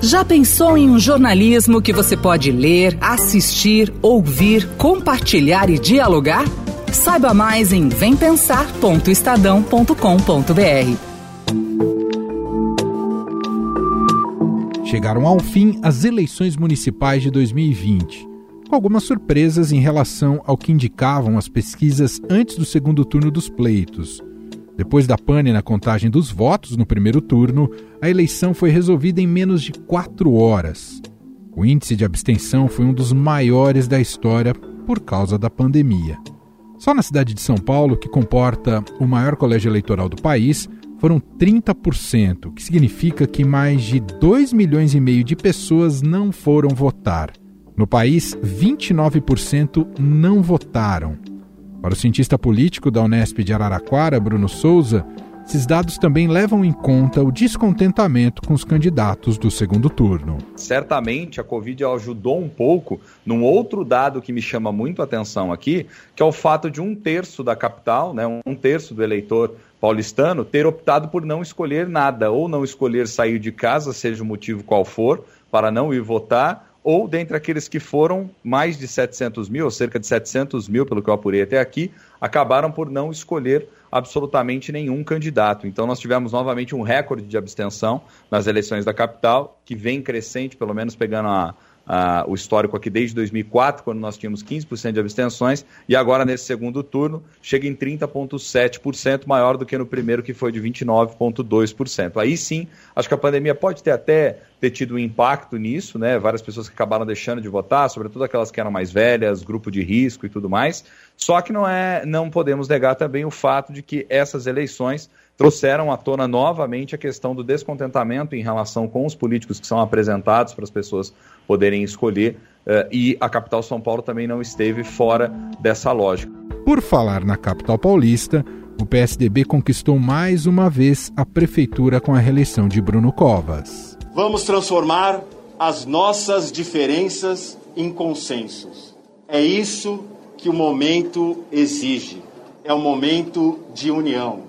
Já pensou em um jornalismo que você pode ler, assistir, ouvir, compartilhar e dialogar? Saiba mais em vempensar.estadão.com.br. Chegaram ao fim as eleições municipais de 2020, com algumas surpresas em relação ao que indicavam as pesquisas antes do segundo turno dos pleitos. Depois da pane na contagem dos votos no primeiro turno, a eleição foi resolvida em menos de quatro horas. O índice de abstenção foi um dos maiores da história por causa da pandemia. Só na cidade de São Paulo, que comporta o maior colégio eleitoral do país, foram 30%, que significa que mais de 2 milhões e meio de pessoas não foram votar. No país, 29% não votaram. Para o cientista político da Unesp de Araraquara, Bruno Souza, esses dados também levam em conta o descontentamento com os candidatos do segundo turno. Certamente a Covid ajudou um pouco num outro dado que me chama muito a atenção aqui, que é o fato de um terço da capital, né, um terço do eleitor paulistano, ter optado por não escolher nada, ou não escolher sair de casa, seja o motivo qual for, para não ir votar, ou dentre aqueles que foram, mais de 700 mil, ou cerca de 700 mil, pelo que eu apurei até aqui, acabaram por não escolher absolutamente nenhum candidato. Então, nós tivemos novamente um recorde de abstenção nas eleições da capital, que vem crescente, pelo menos pegando a, uh, o histórico aqui desde 2004, quando nós tínhamos 15% de abstenções, e agora nesse segundo turno chega em 30,7%, maior do que no primeiro, que foi de 29,2%. Aí sim, acho que a pandemia pode ter até ter tido um impacto nisso, né? Várias pessoas que acabaram deixando de votar, sobretudo aquelas que eram mais velhas, grupo de risco e tudo mais. Só que não é, não podemos negar também o fato de que essas eleições trouxeram à tona novamente a questão do descontentamento em relação com os políticos que são apresentados para as pessoas poderem escolher, uh, e a capital São Paulo também não esteve fora dessa lógica. Por falar na capital paulista, o PSDB conquistou mais uma vez a prefeitura com a reeleição de Bruno Covas. Vamos transformar as nossas diferenças em consensos. É isso que o momento exige. É o momento de união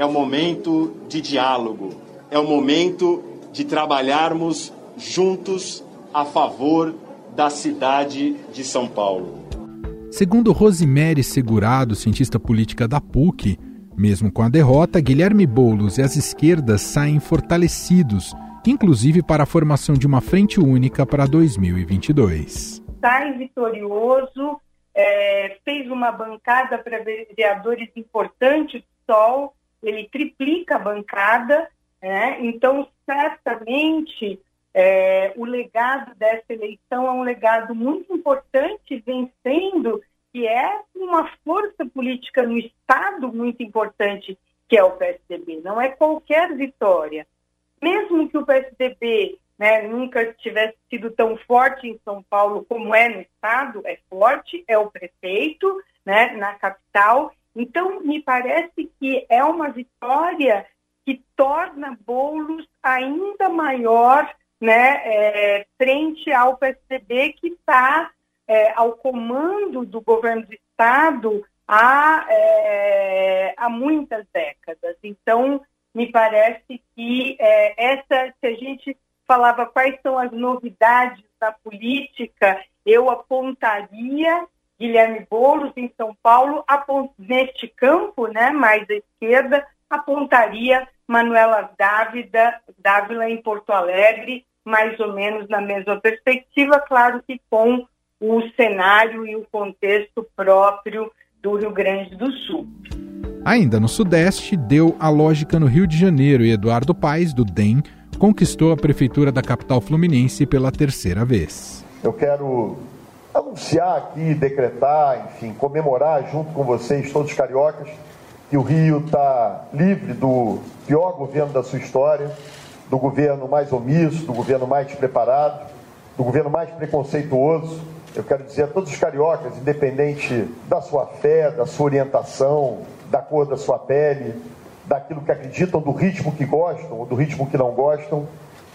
é o momento de diálogo, é o momento de trabalharmos juntos a favor da cidade de São Paulo. Segundo Rosemary Segurado, cientista política da PUC, mesmo com a derrota, Guilherme Boulos e as esquerdas saem fortalecidos, inclusive para a formação de uma frente única para 2022. Sai vitorioso, é, fez uma bancada para vereadores importantes do Sol, ele triplica a bancada, né? então certamente é, o legado dessa eleição é um legado muito importante, vencendo, que é uma força política no Estado muito importante, que é o PSDB. Não é qualquer vitória. Mesmo que o PSDB né, nunca tivesse sido tão forte em São Paulo como é no Estado, é forte, é o prefeito né, na capital, então, me parece que é uma vitória que torna Boulos ainda maior né, é, frente ao PSDB que está é, ao comando do governo do Estado há, é, há muitas décadas. Então, me parece que é, essa, se a gente falava quais são as novidades da política, eu apontaria Guilherme Boulos em São Paulo, neste campo, né, mais à esquerda, apontaria Manuela Dávila, Dávila em Porto Alegre, mais ou menos na mesma perspectiva, claro que com o cenário e o contexto próprio do Rio Grande do Sul. Ainda no Sudeste, deu a lógica no Rio de Janeiro e Eduardo Paes, do DEM, conquistou a prefeitura da capital fluminense pela terceira vez. Eu quero anunciar aqui, decretar, enfim, comemorar junto com vocês, todos os cariocas, que o Rio está livre do pior governo da sua história, do governo mais omisso, do governo mais despreparado, do governo mais preconceituoso. Eu quero dizer a todos os cariocas, independente da sua fé, da sua orientação, da cor da sua pele, daquilo que acreditam, do ritmo que gostam ou do ritmo que não gostam,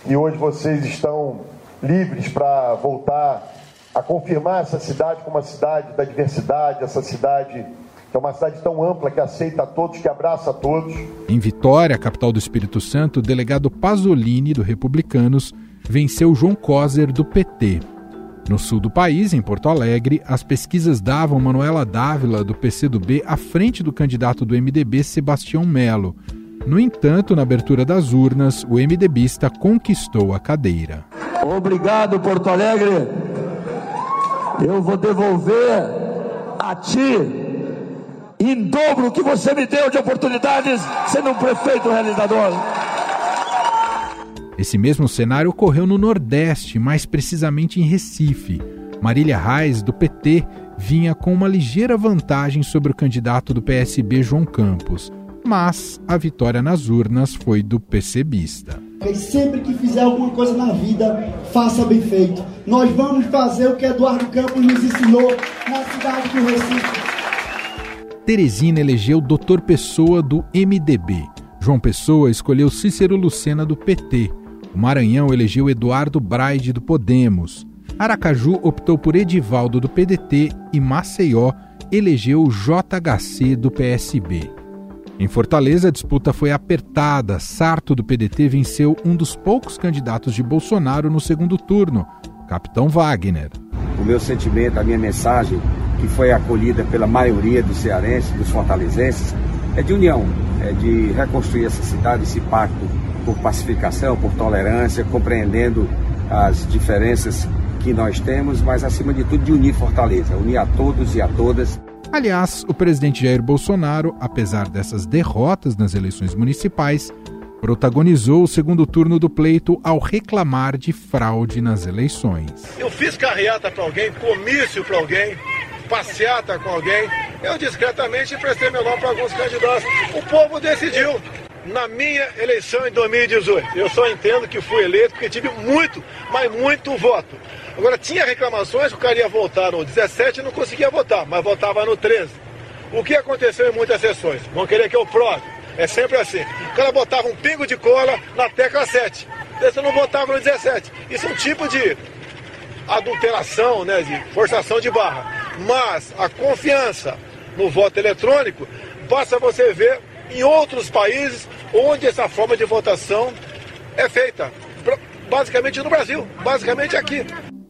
e hoje vocês estão livres para voltar a confirmar essa cidade como uma cidade da diversidade, essa cidade que é uma cidade tão ampla que aceita a todos, que abraça a todos. Em Vitória, capital do Espírito Santo, o delegado Pasolini, do Republicanos, venceu João Coser, do PT. No sul do país, em Porto Alegre, as pesquisas davam Manuela Dávila, do PCdoB, à frente do candidato do MDB, Sebastião Melo. No entanto, na abertura das urnas, o MDBista conquistou a cadeira. Obrigado, Porto Alegre. Eu vou devolver a ti em dobro o que você me deu de oportunidades sendo um prefeito realizador. Esse mesmo cenário ocorreu no Nordeste, mais precisamente em Recife. Marília Reis, do PT, vinha com uma ligeira vantagem sobre o candidato do PSB, João Campos. Mas a vitória nas urnas foi do PCBista. Sempre que fizer alguma coisa na vida, faça bem feito. Nós vamos fazer o que Eduardo Campos nos ensinou na cidade do Recife. Teresina elegeu Dr. Pessoa do MDB. João Pessoa escolheu Cícero Lucena do PT. O Maranhão elegeu Eduardo Braide do Podemos. Aracaju optou por Edivaldo do PDT e Maceió elegeu JHC do PSB. Em Fortaleza, a disputa foi apertada. Sarto do PDT venceu um dos poucos candidatos de Bolsonaro no segundo turno, Capitão Wagner. O meu sentimento, a minha mensagem, que foi acolhida pela maioria dos cearenses, dos fortalezenses, é de união, é de reconstruir essa cidade, esse pacto por pacificação, por tolerância, compreendendo as diferenças que nós temos, mas acima de tudo de unir Fortaleza, unir a todos e a todas. Aliás, o presidente Jair Bolsonaro, apesar dessas derrotas nas eleições municipais, protagonizou o segundo turno do pleito ao reclamar de fraude nas eleições. Eu fiz carreata para alguém, comício para alguém, passeata com alguém. Eu discretamente prestei meu nome para alguns candidatos. O povo decidiu na minha eleição em 2018. Eu só entendo que fui eleito porque tive muito, mas muito voto. Agora, tinha reclamações que o cara ia votar no 17 e não conseguia votar, mas votava no 13. O que aconteceu em muitas sessões? Vão querer que eu prove. É sempre assim. O cara botava um pingo de cola na tecla 7. Você não votava no 17. Isso é um tipo de adulteração, né, de forçação de barra. Mas a confiança no voto eletrônico basta você ver em outros países onde essa forma de votação é feita. Basicamente no Brasil, basicamente aqui.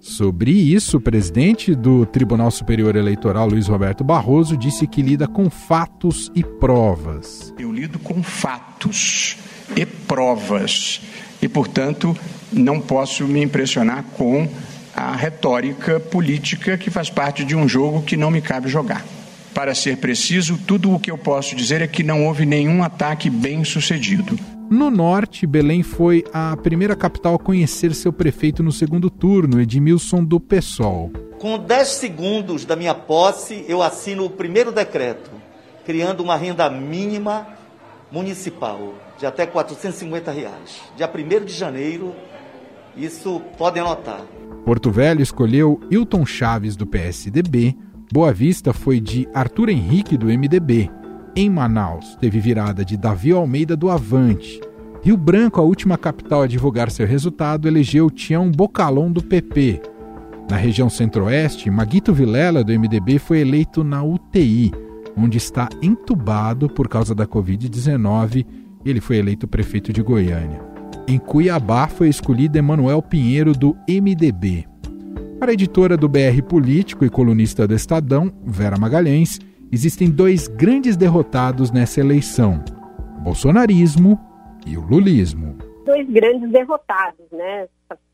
Sobre isso, o presidente do Tribunal Superior Eleitoral, Luiz Roberto Barroso, disse que lida com fatos e provas. Eu lido com fatos e provas e, portanto, não posso me impressionar com a retórica política que faz parte de um jogo que não me cabe jogar. Para ser preciso, tudo o que eu posso dizer é que não houve nenhum ataque bem sucedido. No norte, Belém foi a primeira capital a conhecer seu prefeito no segundo turno, Edmilson do PSOL. Com 10 segundos da minha posse, eu assino o primeiro decreto, criando uma renda mínima municipal de até 450 reais. Dia 1 de janeiro, isso podem anotar. Porto Velho escolheu Hilton Chaves do PSDB, Boa Vista foi de Arthur Henrique do MDB. Em Manaus, teve virada de Davi Almeida do Avante. Rio Branco, a última capital a divulgar seu resultado, elegeu Tião Bocalon do PP. Na região centro-oeste, Maguito Vilela do MDB foi eleito na UTI, onde está entubado por causa da Covid-19. Ele foi eleito prefeito de Goiânia. Em Cuiabá foi escolhido Emanuel Pinheiro do MDB. Para a editora do BR Político e colunista do Estadão, Vera Magalhães, existem dois grandes derrotados nessa eleição: o bolsonarismo e o lulismo. Dois grandes derrotados, né?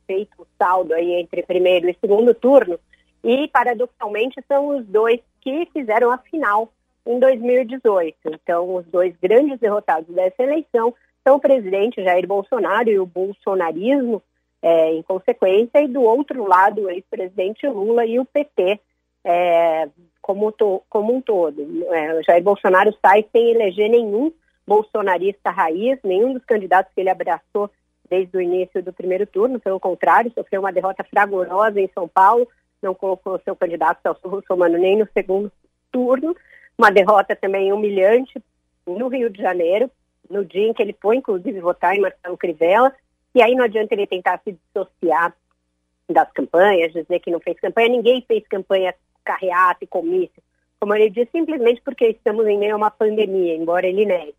Feito o saldo aí entre primeiro e segundo turno, e paradoxalmente são os dois que fizeram a final em 2018. Então, os dois grandes derrotados dessa eleição são o presidente Jair Bolsonaro e o bolsonarismo, é, em consequência, e do outro lado, o ex-presidente Lula e o PT é, como, to, como um todo. É, Jair Bolsonaro sai sem eleger nenhum bolsonarista raiz, nenhum dos candidatos que ele abraçou desde o início do primeiro turno, pelo contrário, sofreu uma derrota fragorosa em São Paulo, não colocou seu candidato Celso Russomano nem no segundo turno, uma derrota também humilhante no Rio de Janeiro, no dia em que ele foi, inclusive, votar em Marcelo Crivella, e aí não adianta ele tentar se dissociar das campanhas, dizer que não fez campanha. Ninguém fez campanha carreata e comício, como ele disse, simplesmente porque estamos em meio a uma pandemia, embora ele negue.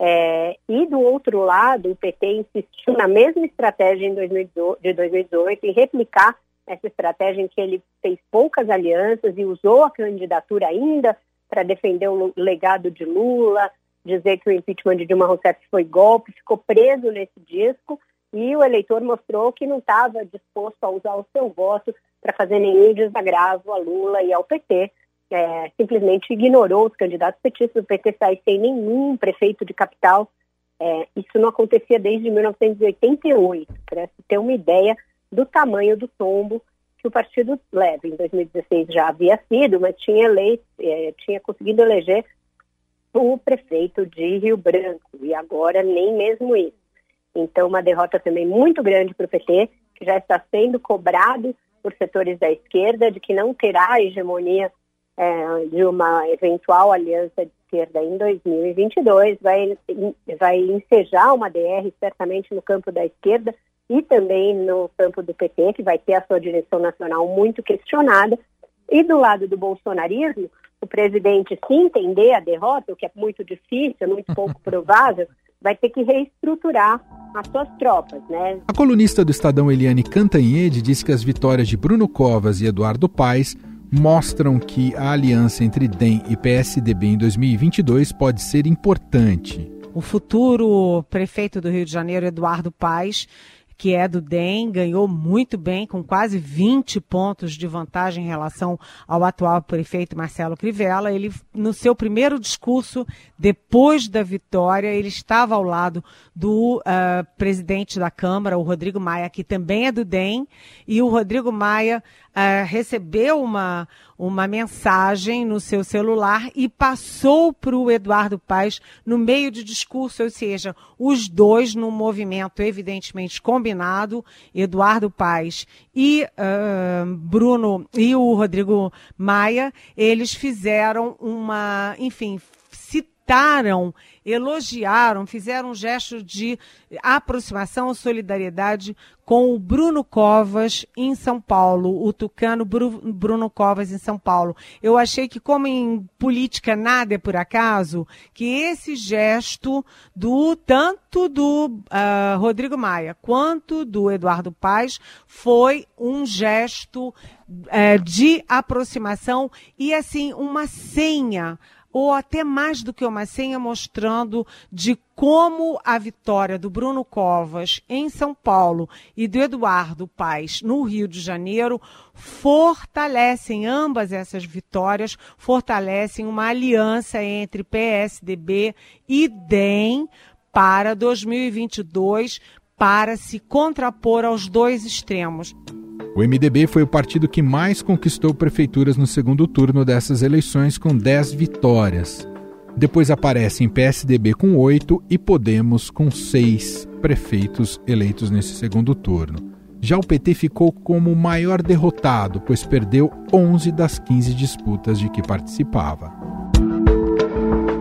É, e do outro lado, o PT insistiu na mesma estratégia em 2018, de 2018, em replicar essa estratégia em que ele fez poucas alianças e usou a candidatura ainda para defender o legado de Lula, dizer que o impeachment de Dilma Rousseff foi golpe, ficou preso nesse disco e o eleitor mostrou que não estava disposto a usar o seu voto para fazer nenhum desagravo a Lula e ao PT. É, simplesmente ignorou os candidatos petistas. O PT sai sem nenhum prefeito de capital. É, isso não acontecia desde 1988, para se ter uma ideia do tamanho do tombo que o partido leva. Em 2016 já havia sido, mas tinha eleito, é, tinha conseguido eleger o prefeito de Rio Branco e agora nem mesmo isso. Então, uma derrota também muito grande para o PT, que já está sendo cobrado por setores da esquerda de que não terá a hegemonia é, de uma eventual aliança de esquerda em 2022, vai, vai ensejar uma DR certamente no campo da esquerda e também no campo do PT, que vai ter a sua direção nacional muito questionada. E do lado do bolsonarismo, o presidente, se entender a derrota, o que é muito difícil, muito pouco provável, vai ter que reestruturar as suas tropas, né? A colunista do Estadão Eliane Cantanhede disse que as vitórias de Bruno Covas e Eduardo Paes mostram que a aliança entre DEM e PSDB em 2022 pode ser importante. O futuro prefeito do Rio de Janeiro, Eduardo Paes, que é do DEM, ganhou muito bem, com quase 20 pontos de vantagem em relação ao atual prefeito Marcelo Crivella. Ele, no seu primeiro discurso, depois da vitória, ele estava ao lado do uh, presidente da Câmara, o Rodrigo Maia, que também é do DEM, e o Rodrigo Maia uh, recebeu uma, uma mensagem no seu celular e passou para o Eduardo Paes no meio de discurso, ou seja, os dois num movimento evidentemente combinado, Eduardo Paes e uh, Bruno e o Rodrigo Maia, eles fizeram uma, enfim, citaram elogiaram, fizeram um gesto de aproximação, solidariedade com o Bruno Covas em São Paulo, o tucano Bruno Covas em São Paulo. Eu achei que, como em política nada é por acaso, que esse gesto do tanto do uh, Rodrigo Maia quanto do Eduardo Paz foi um gesto uh, de aproximação e assim uma senha ou até mais do que uma senha mostrando de como a vitória do Bruno Covas em São Paulo e do Eduardo Paes no Rio de Janeiro fortalecem ambas essas vitórias, fortalecem uma aliança entre PSDB e DEM para 2022 para se contrapor aos dois extremos. O MDB foi o partido que mais conquistou prefeituras no segundo turno dessas eleições, com 10 vitórias. Depois aparecem PSDB com 8 e Podemos com 6 prefeitos eleitos nesse segundo turno. Já o PT ficou como o maior derrotado, pois perdeu 11 das 15 disputas de que participava.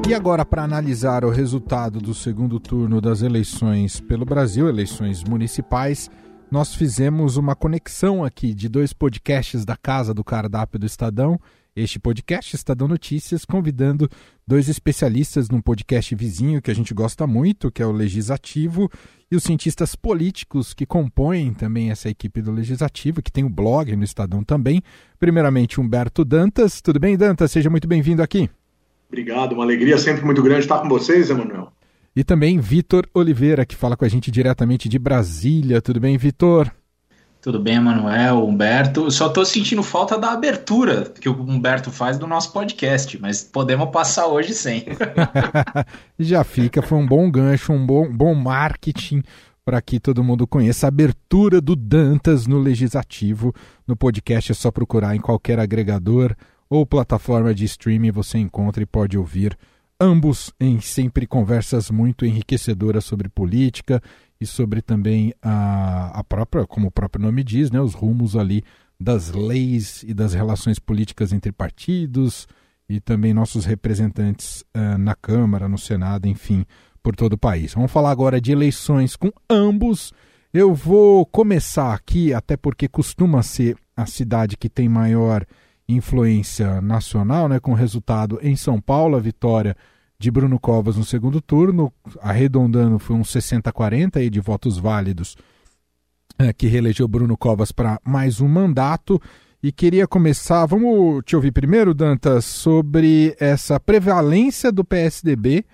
E agora, para analisar o resultado do segundo turno das eleições pelo Brasil, eleições municipais, nós fizemos uma conexão aqui de dois podcasts da Casa do Cardápio do Estadão. Este podcast, Estadão Notícias, convidando dois especialistas num podcast vizinho que a gente gosta muito, que é o Legislativo, e os cientistas políticos que compõem também essa equipe do Legislativo, que tem o um blog no Estadão também. Primeiramente, Humberto Dantas. Tudo bem, Dantas? Seja muito bem-vindo aqui. Obrigado, uma alegria sempre muito grande estar com vocês, Emanuel. E também Vitor Oliveira, que fala com a gente diretamente de Brasília. Tudo bem, Vitor? Tudo bem, Manuel, Humberto. Só estou sentindo falta da abertura que o Humberto faz do nosso podcast, mas podemos passar hoje sem. Já fica, foi um bom gancho, um bom, bom marketing para que todo mundo conheça a abertura do Dantas no Legislativo. No podcast é só procurar em qualquer agregador ou plataforma de streaming você encontra e pode ouvir ambos em sempre conversas muito enriquecedoras sobre política e sobre também a, a própria, como o próprio nome diz, né, os rumos ali das leis e das relações políticas entre partidos e também nossos representantes uh, na Câmara, no Senado, enfim, por todo o país. Vamos falar agora de eleições com ambos. Eu vou começar aqui, até porque costuma ser a cidade que tem maior influência nacional, né, com resultado em São Paulo, a vitória de Bruno Covas no segundo turno, arredondando foi um 60-40 aí de votos válidos, é, que reelegeu Bruno Covas para mais um mandato. E queria começar, vamos te ouvir primeiro, Dantas, sobre essa prevalência do PSDB,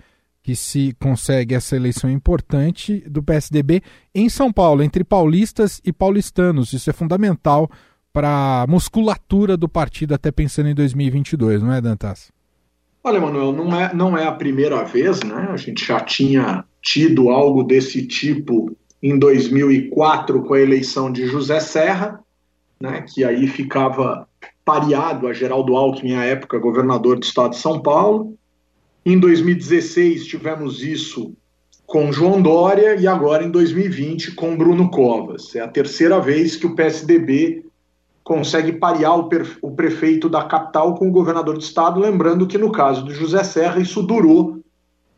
que se consegue essa eleição importante do PSDB em São Paulo, entre paulistas e paulistanos. Isso é fundamental para musculatura do partido, até pensando em 2022, não é, Dantas? Olha, Manuel, não é, não é a primeira vez, né? A gente já tinha tido algo desse tipo em 2004 com a eleição de José Serra, né, que aí ficava pareado a Geraldo Alckmin, à época governador do estado de São Paulo. Em 2016 tivemos isso com João Dória e agora em 2020 com Bruno Covas. É a terceira vez que o PSDB consegue parear o, o prefeito da capital com o governador do estado, lembrando que no caso do José Serra isso durou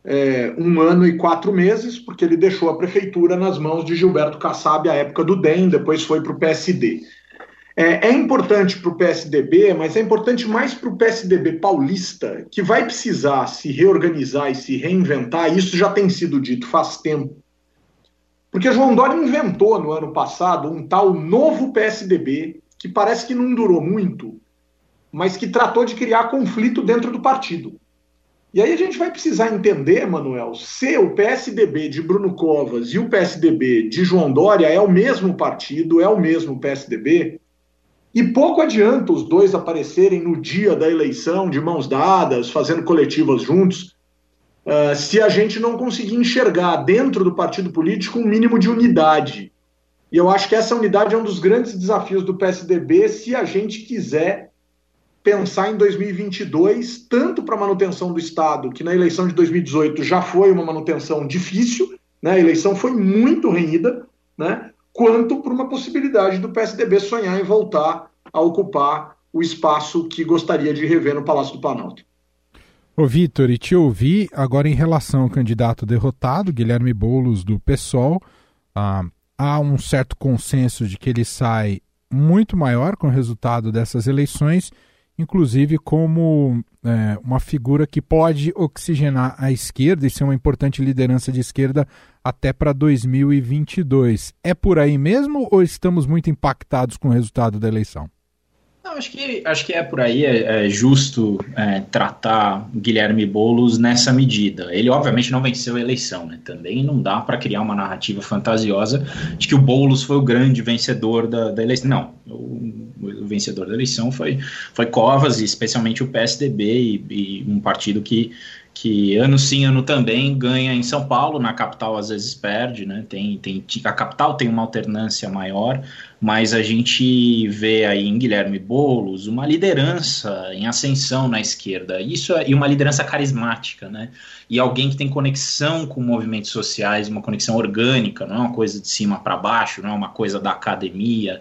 é, um ano e quatro meses, porque ele deixou a prefeitura nas mãos de Gilberto Kassab, à época do DEM, depois foi para o PSD. É, é importante para o PSDB, mas é importante mais para o PSDB paulista, que vai precisar se reorganizar e se reinventar. Isso já tem sido dito faz tempo. Porque João Dória inventou no ano passado um tal novo PSDB, que parece que não durou muito, mas que tratou de criar conflito dentro do partido. E aí a gente vai precisar entender, Manuel, se o PSDB de Bruno Covas e o PSDB de João Dória é o mesmo partido, é o mesmo PSDB, e pouco adianta os dois aparecerem no dia da eleição, de mãos dadas, fazendo coletivas juntos, uh, se a gente não conseguir enxergar dentro do partido político um mínimo de unidade. E eu acho que essa unidade é um dos grandes desafios do PSDB se a gente quiser pensar em 2022, tanto para a manutenção do Estado, que na eleição de 2018 já foi uma manutenção difícil, né? a eleição foi muito renhida, né? quanto para uma possibilidade do PSDB sonhar em voltar a ocupar o espaço que gostaria de rever no Palácio do Planalto. Ô Vitor, e te ouvi agora em relação ao candidato derrotado, Guilherme Boulos, do PSOL. Ah, há um certo consenso de que ele sai muito maior com o resultado dessas eleições inclusive como é, uma figura que pode oxigenar a esquerda e ser uma importante liderança de esquerda até para 2022. É por aí mesmo ou estamos muito impactados com o resultado da eleição? Não, acho que, acho que é por aí, é, é justo é, tratar Guilherme Boulos nessa medida. Ele, obviamente, não venceu a eleição, né? Também não dá para criar uma narrativa fantasiosa de que o Boulos foi o grande vencedor da, da eleição. Não, o, o, vencedor da eleição foi, foi Covas, e especialmente o PSDB, e, e um partido que que ano sim, ano também ganha em São Paulo, na capital às vezes perde, né? Tem, tem, a capital tem uma alternância maior, mas a gente vê aí em Guilherme Boulos uma liderança em ascensão na esquerda, isso é, e uma liderança carismática, né? E alguém que tem conexão com movimentos sociais, uma conexão orgânica, não é uma coisa de cima para baixo, não é uma coisa da academia,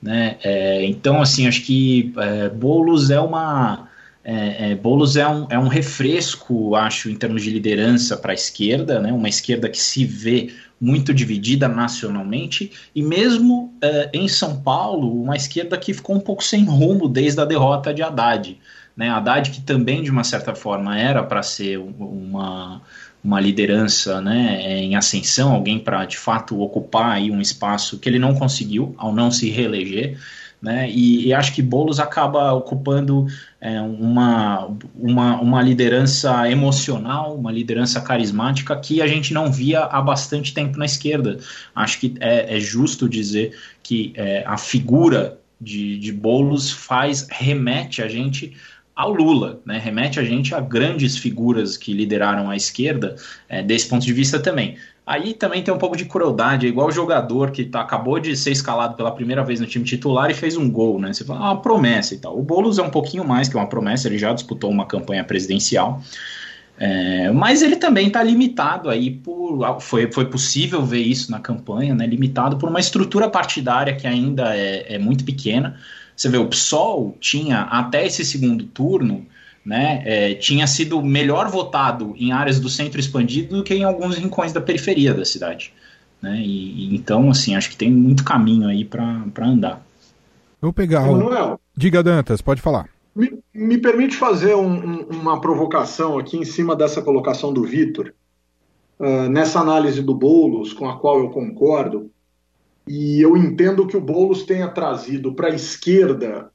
né? É, então, assim, acho que é, Boulos é uma é, é, Boulos é um, é um refresco, acho, em termos de liderança para a esquerda, né? uma esquerda que se vê muito dividida nacionalmente, e mesmo é, em São Paulo, uma esquerda que ficou um pouco sem rumo desde a derrota de Haddad. Né? Haddad, que também, de uma certa forma, era para ser uma, uma liderança né, em ascensão, alguém para de fato ocupar aí um espaço que ele não conseguiu ao não se reeleger. Né? E, e, acho que Boulos acaba ocupando é, uma, uma, uma liderança emocional, uma liderança carismática que a gente não via há bastante tempo na esquerda. Acho que é, é justo dizer que é, a figura de, de Boulos faz, remete a gente ao Lula, né? remete a gente a grandes figuras que lideraram a esquerda é, desse ponto de vista também. Aí também tem um pouco de crueldade, é igual o jogador que tá, acabou de ser escalado pela primeira vez no time titular e fez um gol, né? Você fala, ah, uma promessa e tal. O Boulos é um pouquinho mais que uma promessa, ele já disputou uma campanha presidencial. É, mas ele também está limitado aí por. Foi, foi possível ver isso na campanha, né? Limitado por uma estrutura partidária que ainda é, é muito pequena. Você vê, o PSOL tinha até esse segundo turno né, é, tinha sido melhor votado em áreas do centro expandido do que em alguns rincões da periferia da cidade. Né? E, e então, assim, acho que tem muito caminho aí para andar. Vou pegar. O... Diga, Dantas, pode falar. Me, me permite fazer um, um, uma provocação aqui em cima dessa colocação do Vitor, uh, nessa análise do Boulos, com a qual eu concordo, e eu entendo que o Boulos tenha trazido para a esquerda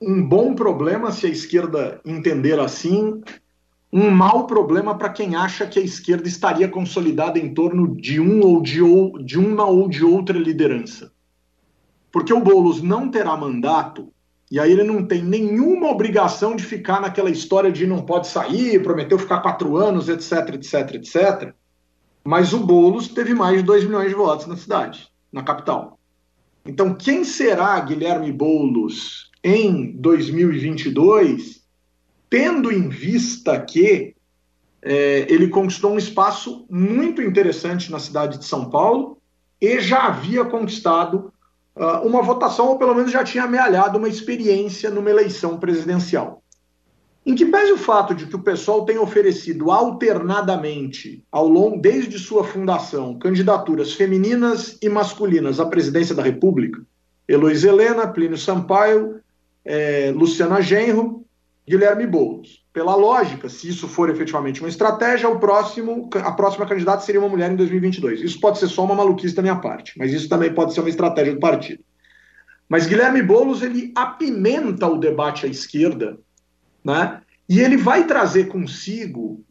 um bom problema, se a esquerda entender assim, um mau problema para quem acha que a esquerda estaria consolidada em torno de um ou de, ou, de uma ou de outra liderança. Porque o Boulos não terá mandato e aí ele não tem nenhuma obrigação de ficar naquela história de não pode sair, prometeu ficar quatro anos, etc, etc, etc. Mas o Boulos teve mais de 2 milhões de votos na cidade, na capital. Então, quem será Guilherme Boulos em 2022, tendo em vista que é, ele conquistou um espaço muito interessante na cidade de São Paulo e já havia conquistado uh, uma votação, ou pelo menos já tinha amealhado uma experiência numa eleição presidencial. Em que pese o fato de que o pessoal tem oferecido alternadamente, ao longo desde sua fundação, candidaturas femininas e masculinas à presidência da República, Heloísa Helena, Plínio Sampaio, é, Luciana Genro, Guilherme Boulos. Pela lógica, se isso for efetivamente uma estratégia, o próximo, a próxima candidata seria uma mulher em 2022. Isso pode ser só uma maluquice da minha parte, mas isso também pode ser uma estratégia do partido. Mas Guilherme Boulos ele apimenta o debate à esquerda, né? E ele vai trazer consigo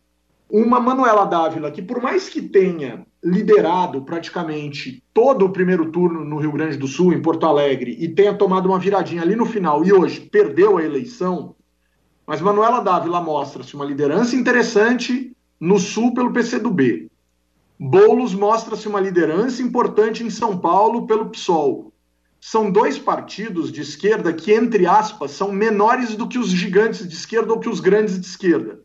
uma Manuela Dávila que, por mais que tenha liderado praticamente todo o primeiro turno no Rio Grande do Sul, em Porto Alegre, e tenha tomado uma viradinha ali no final e hoje perdeu a eleição, mas Manuela Dávila mostra-se uma liderança interessante no Sul pelo PCdoB. Boulos mostra-se uma liderança importante em São Paulo pelo PSOL. São dois partidos de esquerda que, entre aspas, são menores do que os gigantes de esquerda ou que os grandes de esquerda.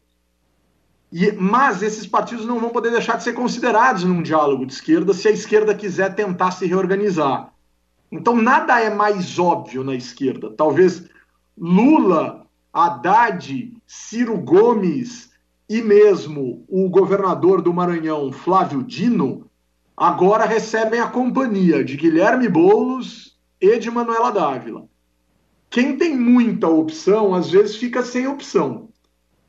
E, mas esses partidos não vão poder deixar de ser considerados num diálogo de esquerda se a esquerda quiser tentar se reorganizar. Então nada é mais óbvio na esquerda. Talvez Lula Haddad, Ciro Gomes e mesmo o governador do Maranhão, Flávio Dino, agora recebem a companhia de Guilherme Boulos e de Manuela Dávila. Quem tem muita opção, às vezes fica sem opção.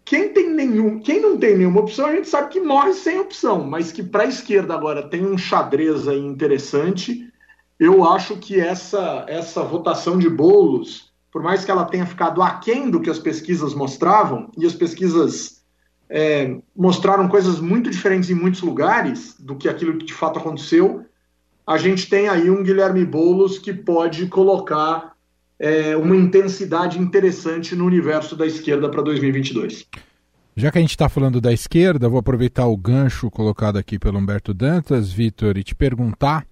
Quem, tem nenhum, quem não tem nenhuma opção, a gente sabe que morre sem opção, mas que para a esquerda agora tem um xadrez aí interessante. Eu acho que essa, essa votação de bolos por mais que ela tenha ficado aquém do que as pesquisas mostravam, e as pesquisas é, mostraram coisas muito diferentes em muitos lugares do que aquilo que de fato aconteceu, a gente tem aí um Guilherme Boulos que pode colocar é, uma intensidade interessante no universo da esquerda para 2022. Já que a gente está falando da esquerda, vou aproveitar o gancho colocado aqui pelo Humberto Dantas, Vitor, e te perguntar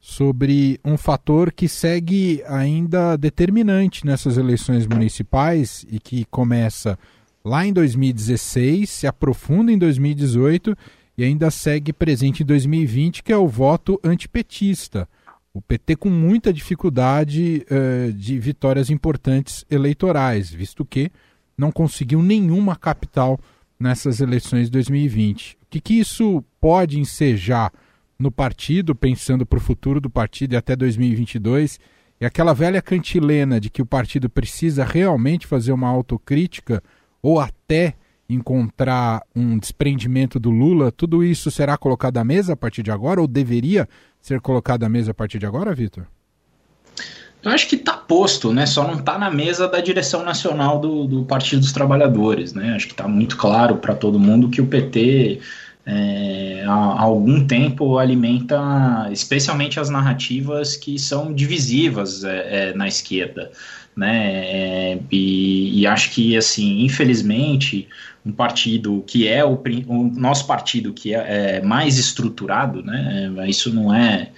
sobre um fator que segue ainda determinante nessas eleições municipais e que começa lá em 2016, se aprofunda em 2018 e ainda segue presente em 2020, que é o voto antipetista. O PT com muita dificuldade uh, de vitórias importantes eleitorais, visto que não conseguiu nenhuma capital nessas eleições de 2020. O que, que isso pode ensejar no partido, pensando para o futuro do partido e até 2022, e aquela velha cantilena de que o partido precisa realmente fazer uma autocrítica ou até encontrar um desprendimento do Lula, tudo isso será colocado à mesa a partir de agora ou deveria ser colocado à mesa a partir de agora, Vitor? Eu acho que está posto, né? Só não está na mesa da direção nacional do, do Partido dos Trabalhadores, né? Acho que está muito claro para todo mundo que o PT é, há, algum tempo alimenta especialmente as narrativas que são divisivas é, é, na esquerda. Né? É, e, e, acho que, assim, infelizmente, um partido que é o, o nosso partido que é, é, mais estruturado, né? isso não é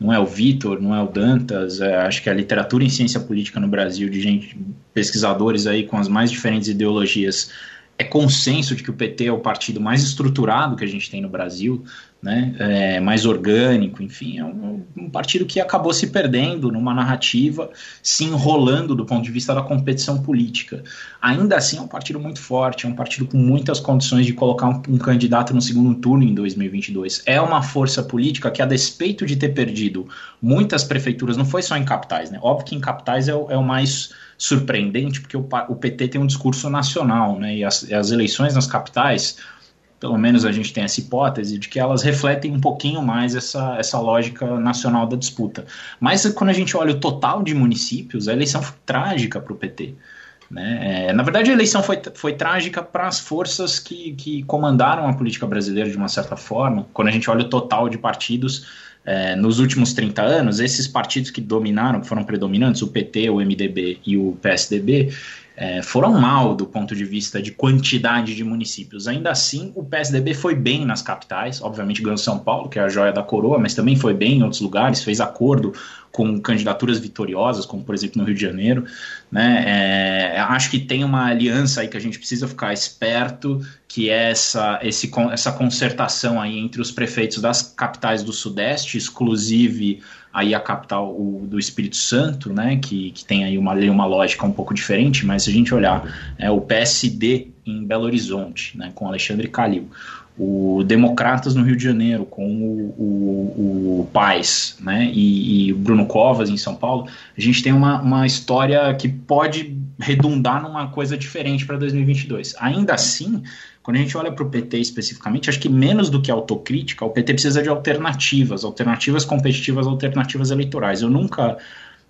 não é o Vitor, não é o Dantas, é, acho que a literatura em ciência política no Brasil, de gente, pesquisadores aí com as mais diferentes ideologias, é consenso de que o PT é o partido mais estruturado que a gente tem no Brasil, né, é, mais orgânico, enfim, é um, um, partido que acabou se perdendo numa narrativa, se enrolando do ponto de vista da competição política. Ainda assim, é um partido muito forte, é um partido com muitas condições de colocar um, um candidato no segundo turno em 2022. É uma força política que, a despeito de ter perdido muitas prefeituras, não foi só em capitais, né? Óbvio que em capitais é o, é o mais surpreendente, porque o, o, PT tem um discurso nacional, né? E as, as eleições nas capitais pelo menos a gente tem essa hipótese de que elas refletem um pouquinho mais essa, essa lógica nacional da disputa. Mas quando a gente olha o total de municípios, a eleição foi trágica para o PT. Né? É, na verdade, a eleição foi, foi trágica para as forças que, que comandaram a política brasileira de uma certa forma. Quando a gente olha o total de partidos é, nos últimos 30 anos, esses partidos que dominaram, que foram predominantes, o PT, o MDB e o PSDB, é, foram mal do ponto de vista de quantidade de municípios. Ainda assim, o PSDB foi bem nas capitais, obviamente ganhou São Paulo, que é a joia da coroa, mas também foi bem em outros lugares, fez acordo com candidaturas vitoriosas, como por exemplo no Rio de Janeiro. Né? É, acho que tem uma aliança aí que a gente precisa ficar esperto, que é essa, esse, essa concertação aí entre os prefeitos das capitais do Sudeste, exclusive aí a capital o, do Espírito Santo, né, que, que tem aí uma, uma lógica um pouco diferente, mas se a gente olhar é, o PSD em Belo Horizonte, né, com Alexandre Calil, o Democratas no Rio de Janeiro, com o, o, o Paz né, e, e Bruno Covas em São Paulo, a gente tem uma, uma história que pode redundar numa coisa diferente para 2022. Ainda assim, quando a gente olha para o PT especificamente, acho que menos do que autocrítica, o PT precisa de alternativas, alternativas competitivas, alternativas eleitorais. Eu nunca.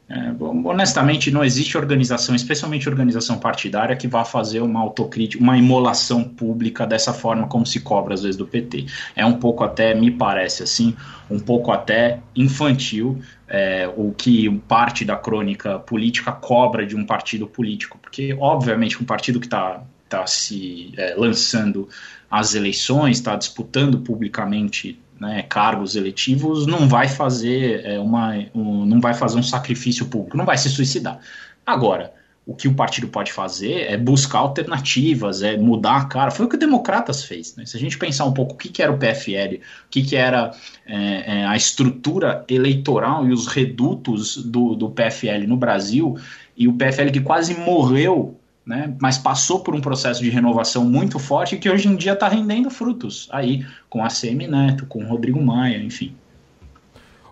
É, honestamente, não existe organização, especialmente organização partidária, que vá fazer uma autocrítica, uma imolação pública dessa forma como se cobra às vezes do PT. É um pouco até, me parece assim, um pouco até infantil é, o que parte da crônica política cobra de um partido político, porque obviamente um partido que está está se é, lançando às eleições, está disputando publicamente né, cargos eletivos, não vai fazer é, uma, um, não vai fazer um sacrifício público, não vai se suicidar. Agora, o que o partido pode fazer é buscar alternativas, é mudar a cara. Foi o que o Democratas fez. Né? Se a gente pensar um pouco o que, que era o PFL, o que, que era é, é, a estrutura eleitoral e os redutos do, do PFL no Brasil, e o PFL que quase morreu né, mas passou por um processo de renovação muito forte que hoje em dia está rendendo frutos aí com a CM Neto, com o Rodrigo Maia, enfim.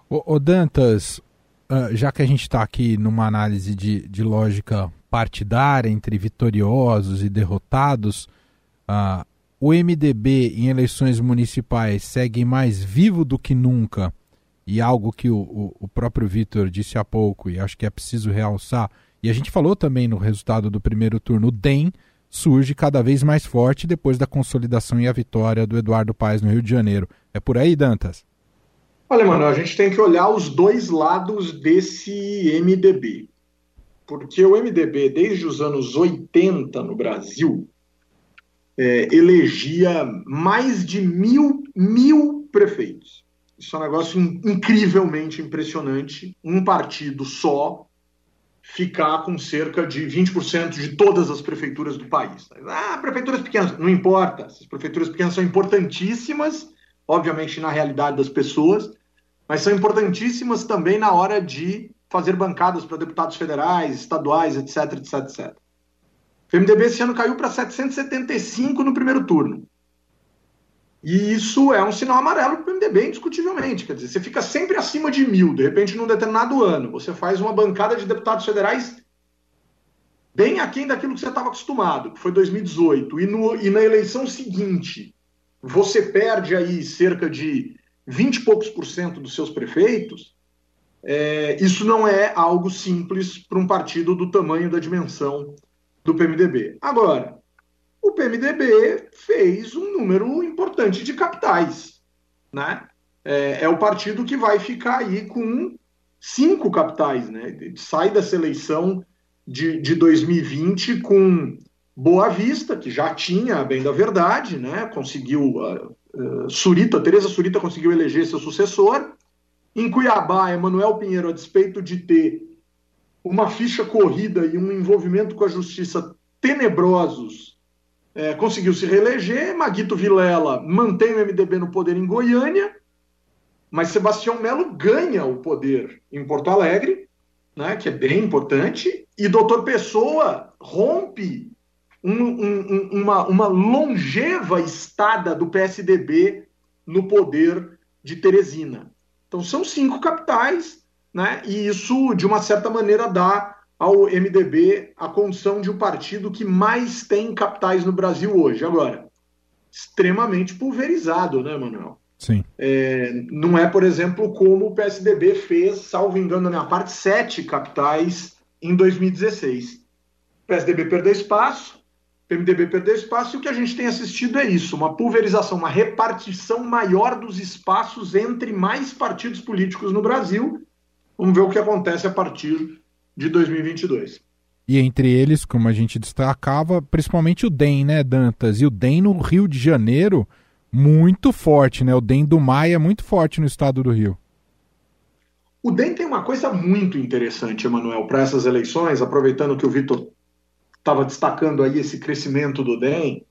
O, Dantas, uh, já que a gente está aqui numa análise de, de lógica partidária entre vitoriosos e derrotados, uh, o MDB em eleições municipais segue mais vivo do que nunca e algo que o, o, o próprio Vitor disse há pouco e acho que é preciso realçar e a gente falou também no resultado do primeiro turno, o DEM surge cada vez mais forte depois da consolidação e a vitória do Eduardo Paes no Rio de Janeiro. É por aí, Dantas? Olha, mano, a gente tem que olhar os dois lados desse MDB. Porque o MDB, desde os anos 80 no Brasil, é, elegia mais de mil, mil prefeitos. Isso é um negócio incrivelmente impressionante. Um partido só ficar com cerca de 20% de todas as prefeituras do país. Ah, prefeituras pequenas, não importa. Essas prefeituras pequenas são importantíssimas, obviamente, na realidade das pessoas, mas são importantíssimas também na hora de fazer bancadas para deputados federais, estaduais, etc, etc, etc. O MDB esse ano caiu para 775 no primeiro turno. E isso é um sinal amarelo para o MDB, indiscutivelmente. Quer dizer, você fica sempre acima de mil. De repente, num determinado ano, você faz uma bancada de deputados federais bem aquém daquilo que você estava acostumado, que foi 2018. E, no, e na eleição seguinte, você perde aí cerca de 20 e poucos por cento dos seus prefeitos. É, isso não é algo simples para um partido do tamanho da dimensão do PMDB. Agora, o PMDB fez um número importante de capitais. Né? É, é, o partido que vai ficar aí com cinco capitais. Né? Sai dessa eleição de, de 2020 com Boa Vista, que já tinha, bem da verdade, né? conseguiu. Uh, uh, Surita, Tereza Surita conseguiu eleger seu sucessor. Em Cuiabá, Emanuel Pinheiro, a despeito de ter uma ficha corrida e um envolvimento com a justiça tenebrosos, é, conseguiu se reeleger, Maguito Vilela mantém o MDB no poder em Goiânia, mas Sebastião Melo ganha o poder em Porto Alegre, né, que é bem importante, e doutor Pessoa rompe um, um, uma, uma longeva estada do PSDB no poder de Teresina. Então são cinco capitais, né, e isso, de uma certa maneira, dá ao MDB a condição de um partido que mais tem capitais no Brasil hoje. Agora, extremamente pulverizado, né, Manuel? Sim. É, não é, por exemplo, como o PSDB fez, salvo engano na minha parte, sete capitais em 2016. O PSDB perdeu espaço, o PMDB perdeu espaço, e o que a gente tem assistido é isso: uma pulverização, uma repartição maior dos espaços entre mais partidos políticos no Brasil. Vamos ver o que acontece a partir de 2022. E entre eles, como a gente destacava, principalmente o DEM, né, Dantas? E o DEM no Rio de Janeiro, muito forte, né? O DEM do Maia é muito forte no estado do Rio. O DEM tem uma coisa muito interessante, Emanuel, para essas eleições, aproveitando que o Vitor estava destacando aí esse crescimento do DEM.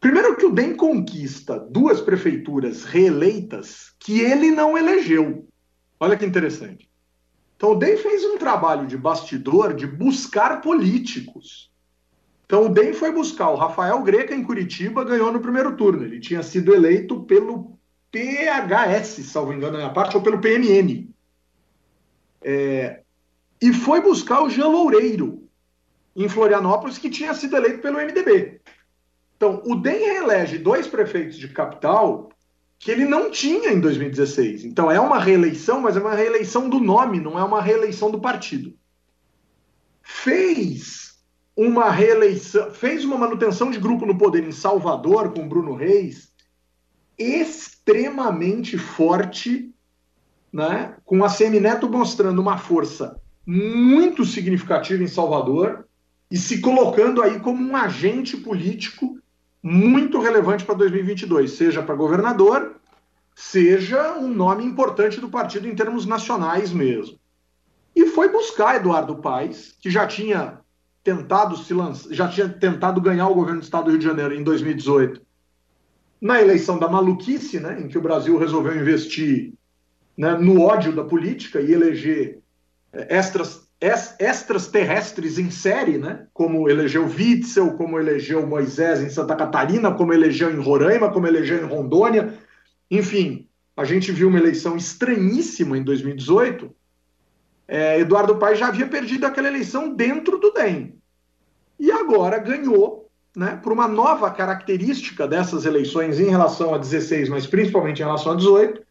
Primeiro que o DEM conquista duas prefeituras reeleitas que ele não elegeu. Olha que interessante. Então o DEM fez um trabalho de bastidor de buscar políticos. Então o DEM foi buscar o Rafael Greca em Curitiba, ganhou no primeiro turno. Ele tinha sido eleito pelo PHS, salvo engano na minha parte, ou pelo PMN. É... E foi buscar o Jean Loureiro em Florianópolis, que tinha sido eleito pelo MDB. Então, o DEM reelege dois prefeitos de capital que ele não tinha em 2016. Então é uma reeleição, mas é uma reeleição do nome, não é uma reeleição do partido. Fez uma reeleição, fez uma manutenção de grupo no poder em Salvador com Bruno Reis extremamente forte, né? Com a Semineto mostrando uma força muito significativa em Salvador e se colocando aí como um agente político muito relevante para 2022, seja para governador, seja um nome importante do partido em termos nacionais mesmo. E foi buscar Eduardo Paes, que já tinha tentado se lançar, já tinha tentado ganhar o governo do estado do Rio de Janeiro em 2018, na eleição da maluquice, né, em que o Brasil resolveu investir né, no ódio da política e eleger eh, extras extras terrestres em série, né? como elegeu Witzel, como elegeu Moisés em Santa Catarina, como elegeu em Roraima, como elegeu em Rondônia. Enfim, a gente viu uma eleição estranhíssima em 2018. É, Eduardo Paes já havia perdido aquela eleição dentro do DEM. E agora ganhou, né, por uma nova característica dessas eleições em relação a 16, mas principalmente em relação a 18,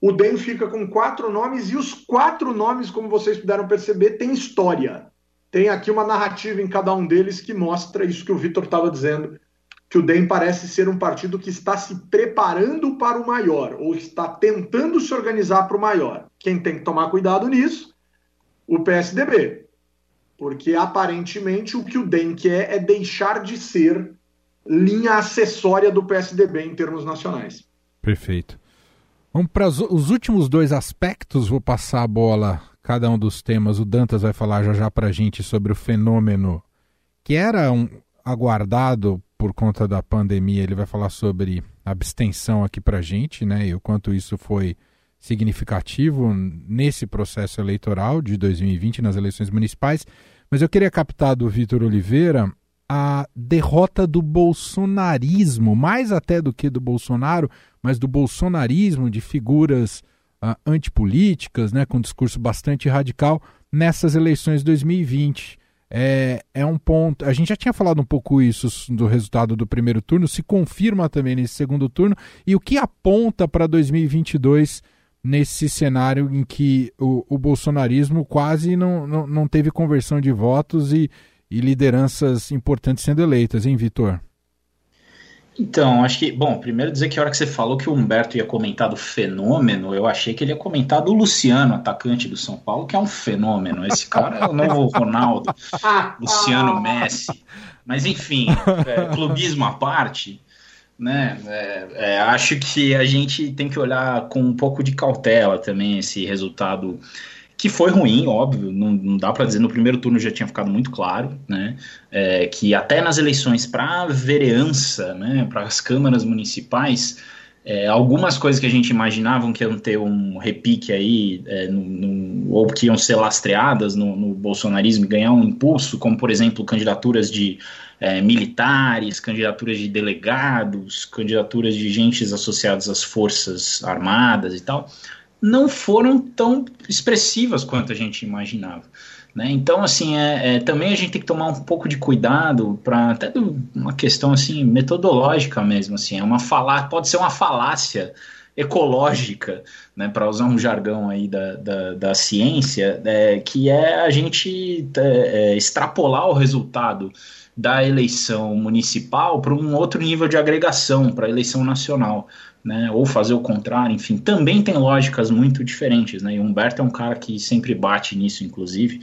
o DEM fica com quatro nomes e os quatro nomes, como vocês puderam perceber, têm história. Tem aqui uma narrativa em cada um deles que mostra isso que o Vitor estava dizendo, que o DEM parece ser um partido que está se preparando para o maior, ou está tentando se organizar para o maior. Quem tem que tomar cuidado nisso? O PSDB. Porque aparentemente o que o DEM quer é deixar de ser linha acessória do PSDB em termos nacionais. Perfeito. Vamos para os últimos dois aspectos, vou passar a bola, cada um dos temas. O Dantas vai falar já já para a gente sobre o fenômeno que era um, aguardado por conta da pandemia. Ele vai falar sobre abstenção aqui para a gente, né? E o quanto isso foi significativo nesse processo eleitoral de 2020, nas eleições municipais. Mas eu queria captar do Vitor Oliveira a derrota do bolsonarismo, mais até do que do Bolsonaro, mas do bolsonarismo, de figuras uh, antipolíticas, né, com discurso bastante radical, nessas eleições de 2020. É, é um ponto. A gente já tinha falado um pouco isso do resultado do primeiro turno, se confirma também nesse segundo turno, e o que aponta para 2022 nesse cenário em que o, o bolsonarismo quase não, não, não teve conversão de votos e e lideranças importantes sendo eleitas, hein, Vitor? Então, acho que, bom, primeiro dizer que a hora que você falou que o Humberto ia comentar do fenômeno, eu achei que ele ia comentar do Luciano, atacante do São Paulo, que é um fenômeno. Esse cara é o novo Ronaldo, Luciano Messi. Mas, enfim, é, clubismo à parte, né? É, é, acho que a gente tem que olhar com um pouco de cautela também esse resultado que foi ruim, óbvio, não, não dá para dizer, no primeiro turno já tinha ficado muito claro, né, é, que até nas eleições para vereança, né, para as câmaras municipais, é, algumas coisas que a gente imaginava que iam ter um repique aí, é, no, no, ou que iam ser lastreadas no, no, bolsonarismo e ganhar um impulso, como por exemplo candidaturas de é, militares, candidaturas de delegados, candidaturas de gentes associados às forças armadas e tal, não foram tão expressivas quanto a gente imaginava. Né? Então, assim, é, é, também a gente tem que tomar um pouco de cuidado para até uma questão assim metodológica mesmo, assim, é uma falá pode ser uma falácia ecológica, né, para usar um jargão aí da, da, da ciência, é, que é a gente é, é extrapolar o resultado da eleição municipal para um outro nível de agregação, para a eleição nacional. Né, ou fazer o contrário, enfim, também tem lógicas muito diferentes, né, e o Humberto é um cara que sempre bate nisso, inclusive,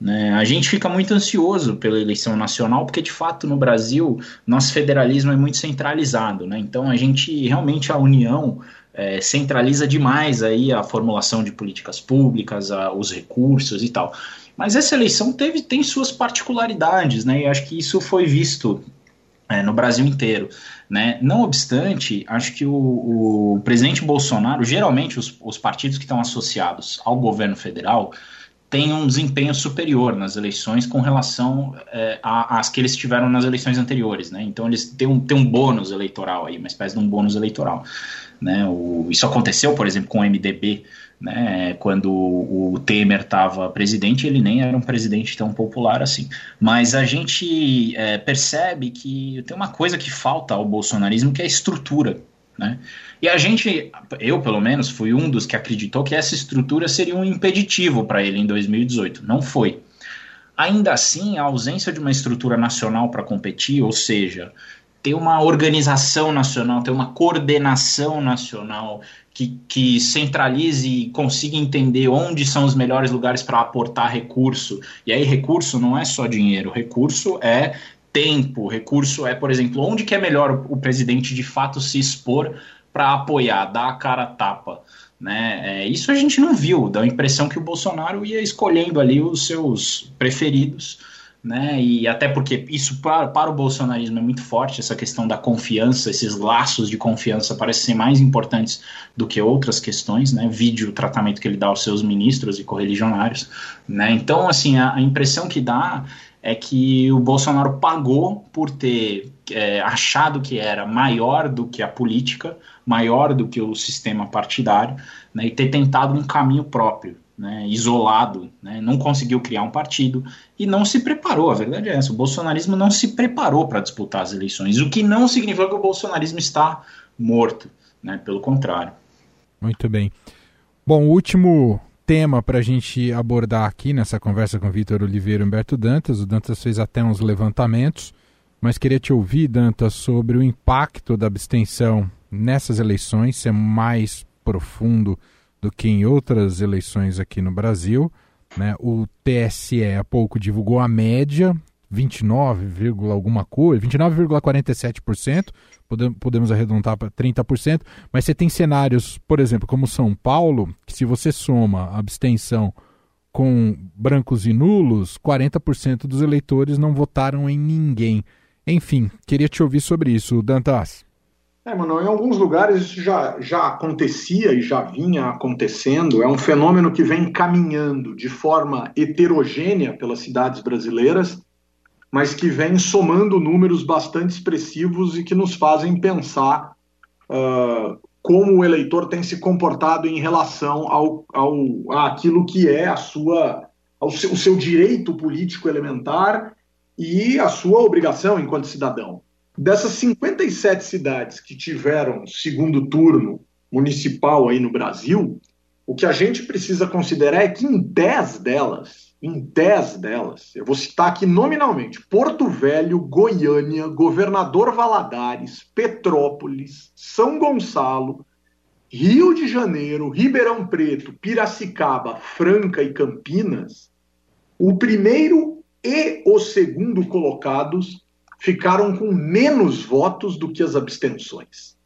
né, a gente fica muito ansioso pela eleição nacional, porque de fato no Brasil nosso federalismo é muito centralizado, né, então a gente realmente, a União é, centraliza demais aí a formulação de políticas públicas, a, os recursos e tal, mas essa eleição teve, tem suas particularidades, né, e acho que isso foi visto é, no Brasil inteiro. Né? Não obstante, acho que o, o presidente Bolsonaro, geralmente os, os, partidos que estão associados ao governo federal, têm um desempenho superior nas eleições com relação é, às que eles tiveram nas eleições anteriores. Né? Então eles têm um, têm um bônus eleitoral aí, uma espécie de um bônus eleitoral. Né? O, isso aconteceu, por exemplo, com o MDB né? Quando o Temer estava presidente, ele nem era um presidente tão popular assim. Mas a gente é, percebe que tem uma coisa que falta ao bolsonarismo, que é a estrutura. Né? E a gente, eu pelo menos, fui um dos que acreditou que essa estrutura seria um impeditivo para ele em 2018. Não foi. Ainda assim, a ausência de uma estrutura nacional para competir, ou seja, ter uma organização nacional, ter uma coordenação nacional que, que centralize e consiga entender onde são os melhores lugares para aportar recurso. E aí, recurso não é só dinheiro, recurso é tempo, recurso é, por exemplo, onde que é melhor o presidente de fato se expor para apoiar, dar a cara a tapa. Né? É, isso a gente não viu, dá a impressão que o Bolsonaro ia escolhendo ali os seus preferidos né? E até porque isso para, para o bolsonarismo é muito forte, essa questão da confiança, esses laços de confiança parecem ser mais importantes do que outras questões, né? Vídeo o tratamento que ele dá aos seus ministros e correligionários, né? Então, assim, a, a impressão que dá é que o Bolsonaro pagou por ter é, achado que era maior do que a política, maior do que o sistema partidário, né, e ter tentado um caminho próprio né, isolado, né, não conseguiu criar um partido e não se preparou. A verdade é essa: o bolsonarismo não se preparou para disputar as eleições, o que não significa que o bolsonarismo está morto, né, pelo contrário. Muito bem. Bom, último tema para a gente abordar aqui nessa conversa com Vitor Oliveira e Humberto Dantas. O Dantas fez até uns levantamentos, mas queria te ouvir, Dantas, sobre o impacto da abstenção nessas eleições, ser mais profundo do que em outras eleições aqui no Brasil. Né? O TSE há pouco divulgou a média, 29, alguma coisa, 29,47%, podemos, podemos arredondar para 30%, mas você tem cenários, por exemplo, como São Paulo, que se você soma a abstenção com brancos e nulos, 40% dos eleitores não votaram em ninguém. Enfim, queria te ouvir sobre isso, Dantas. É, mano, em alguns lugares isso já, já acontecia e já vinha acontecendo. É um fenômeno que vem caminhando de forma heterogênea pelas cidades brasileiras, mas que vem somando números bastante expressivos e que nos fazem pensar uh, como o eleitor tem se comportado em relação ao, ao àquilo que é a sua, ao seu, o seu direito político elementar e a sua obrigação enquanto cidadão. Dessas 57 cidades que tiveram segundo turno municipal aí no Brasil, o que a gente precisa considerar é que em 10 delas, em 10 delas, eu vou citar aqui nominalmente: Porto Velho, Goiânia, Governador Valadares, Petrópolis, São Gonçalo, Rio de Janeiro, Ribeirão Preto, Piracicaba, Franca e Campinas, o primeiro e o segundo colocados ficaram com menos votos do que as abstenções.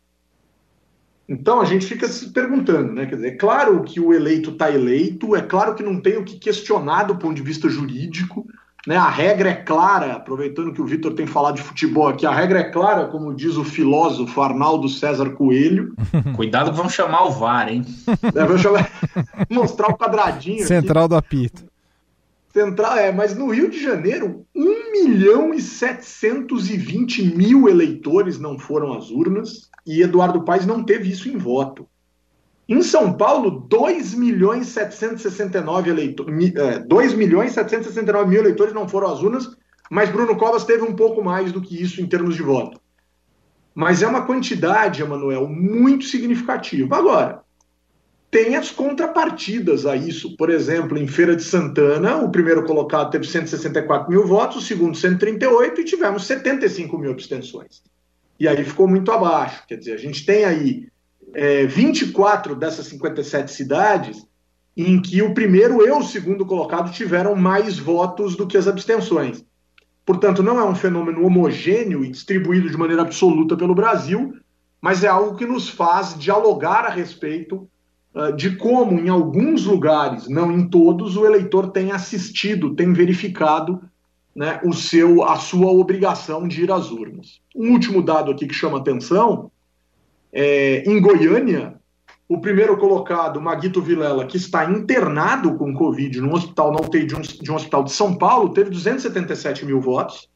Então a gente fica se perguntando, né? Quer dizer, é claro que o eleito está eleito, é claro que não tem o que questionar do ponto de vista jurídico, né? A regra é clara, aproveitando que o Vitor tem falado de futebol aqui, a regra é clara, como diz o filósofo Arnaldo César Coelho. Cuidado que vão chamar o VAR, hein? É, vão chamar... mostrar o quadradinho. Central aqui. do apito. Central, é, mas no Rio de Janeiro, 1 milhão e 720 mil eleitores não foram às urnas e Eduardo Paes não teve isso em voto. Em São Paulo, 2 milhões 769 eleitores, 2 milhões 769 mil eleitores não foram às urnas, mas Bruno Covas teve um pouco mais do que isso em termos de voto. Mas é uma quantidade, Emanuel, muito significativa. Agora, tem as contrapartidas a isso. Por exemplo, em Feira de Santana, o primeiro colocado teve 164 mil votos, o segundo 138 e tivemos 75 mil abstenções. E aí ficou muito abaixo. Quer dizer, a gente tem aí é, 24 dessas 57 cidades em que o primeiro e o segundo colocado tiveram mais votos do que as abstenções. Portanto, não é um fenômeno homogêneo e distribuído de maneira absoluta pelo Brasil, mas é algo que nos faz dialogar a respeito de como, em alguns lugares, não em todos, o eleitor tem assistido, tem verificado né, o seu, a sua obrigação de ir às urnas. Um último dado aqui que chama atenção é, em Goiânia, o primeiro colocado, Maguito Vilela, que está internado com Covid no hospital, na UTI de um, de um hospital de São Paulo, teve 277 mil votos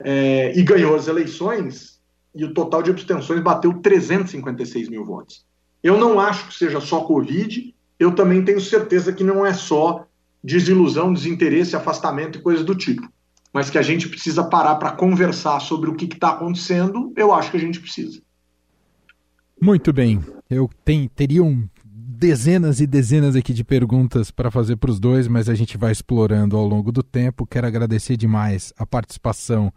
é, e ganhou as eleições, e o total de abstenções bateu 356 mil votos. Eu não acho que seja só Covid, eu também tenho certeza que não é só desilusão, desinteresse, afastamento e coisas do tipo. Mas que a gente precisa parar para conversar sobre o que está acontecendo, eu acho que a gente precisa. Muito bem. Eu tenho, teria um, dezenas e dezenas aqui de perguntas para fazer para os dois, mas a gente vai explorando ao longo do tempo. Quero agradecer demais a participação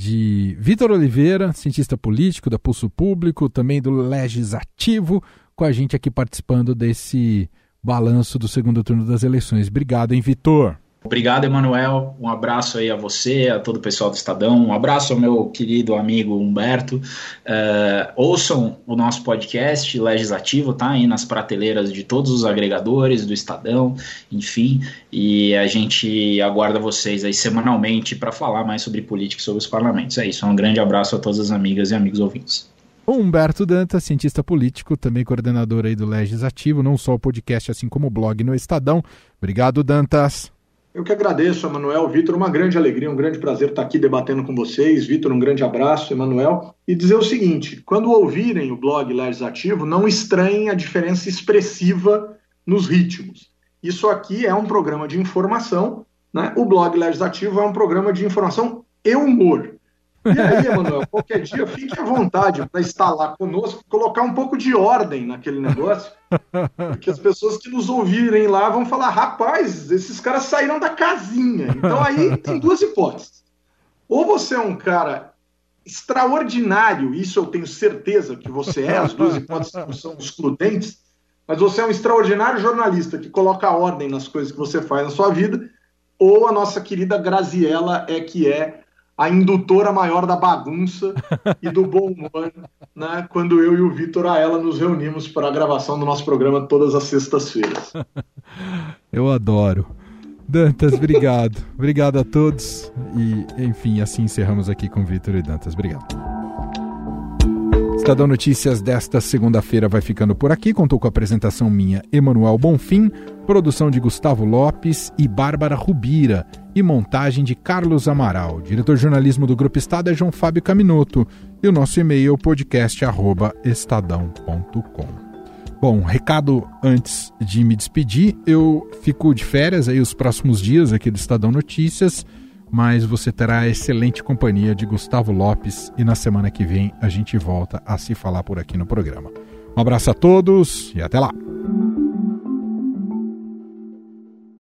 de Vitor Oliveira, cientista político da Pulso Público, também do Legislativo, com a gente aqui participando desse balanço do segundo turno das eleições. Obrigado, hein, Vitor? Obrigado, Emanuel. Um abraço aí a você, a todo o pessoal do Estadão. Um abraço ao meu querido amigo Humberto. Uh, ouçam o nosso podcast legislativo, tá aí nas prateleiras de todos os agregadores do Estadão, enfim. E a gente aguarda vocês aí semanalmente para falar mais sobre política e sobre os parlamentos. É isso. Um grande abraço a todas as amigas e amigos ouvintes. Humberto Dantas, cientista político, também coordenador aí do Legislativo, não só o podcast, assim como o blog no Estadão. Obrigado, Dantas. Eu que agradeço, Emanuel. Vitor, uma grande alegria, um grande prazer estar aqui debatendo com vocês. Vitor, um grande abraço, Emanuel. E dizer o seguinte: quando ouvirem o blog Legislativo, não estranhem a diferença expressiva nos ritmos. Isso aqui é um programa de informação, né? o blog Legislativo é um programa de informação e humor. E aí, Emanuel, qualquer dia fique à vontade para estar lá conosco, colocar um pouco de ordem naquele negócio, porque as pessoas que nos ouvirem lá vão falar: rapaz, esses caras saíram da casinha. Então aí tem duas hipóteses. Ou você é um cara extraordinário, isso eu tenho certeza que você é, as duas hipóteses não são excludentes, mas você é um extraordinário jornalista que coloca ordem nas coisas que você faz na sua vida, ou a nossa querida Graziella é que é a indutora maior da bagunça e do bom humor, né? Quando eu e o Vitor ela nos reunimos para a gravação do nosso programa todas as sextas-feiras. Eu adoro. Dantas, obrigado. obrigado a todos. E, enfim, assim encerramos aqui com Vitor e Dantas. Obrigado. Estadão Notícias desta segunda-feira vai ficando por aqui. Contou com a apresentação minha, Emanuel Bonfim, produção de Gustavo Lopes e Bárbara Rubira e montagem de Carlos Amaral. Diretor de jornalismo do Grupo Estado é João Fábio Caminoto e o nosso e-mail é podcast@estadão.com. Bom, recado antes de me despedir, eu fico de férias aí os próximos dias aqui do Estadão Notícias mas você terá a excelente companhia de Gustavo Lopes e na semana que vem a gente volta a se falar por aqui no programa. Um abraço a todos e até lá!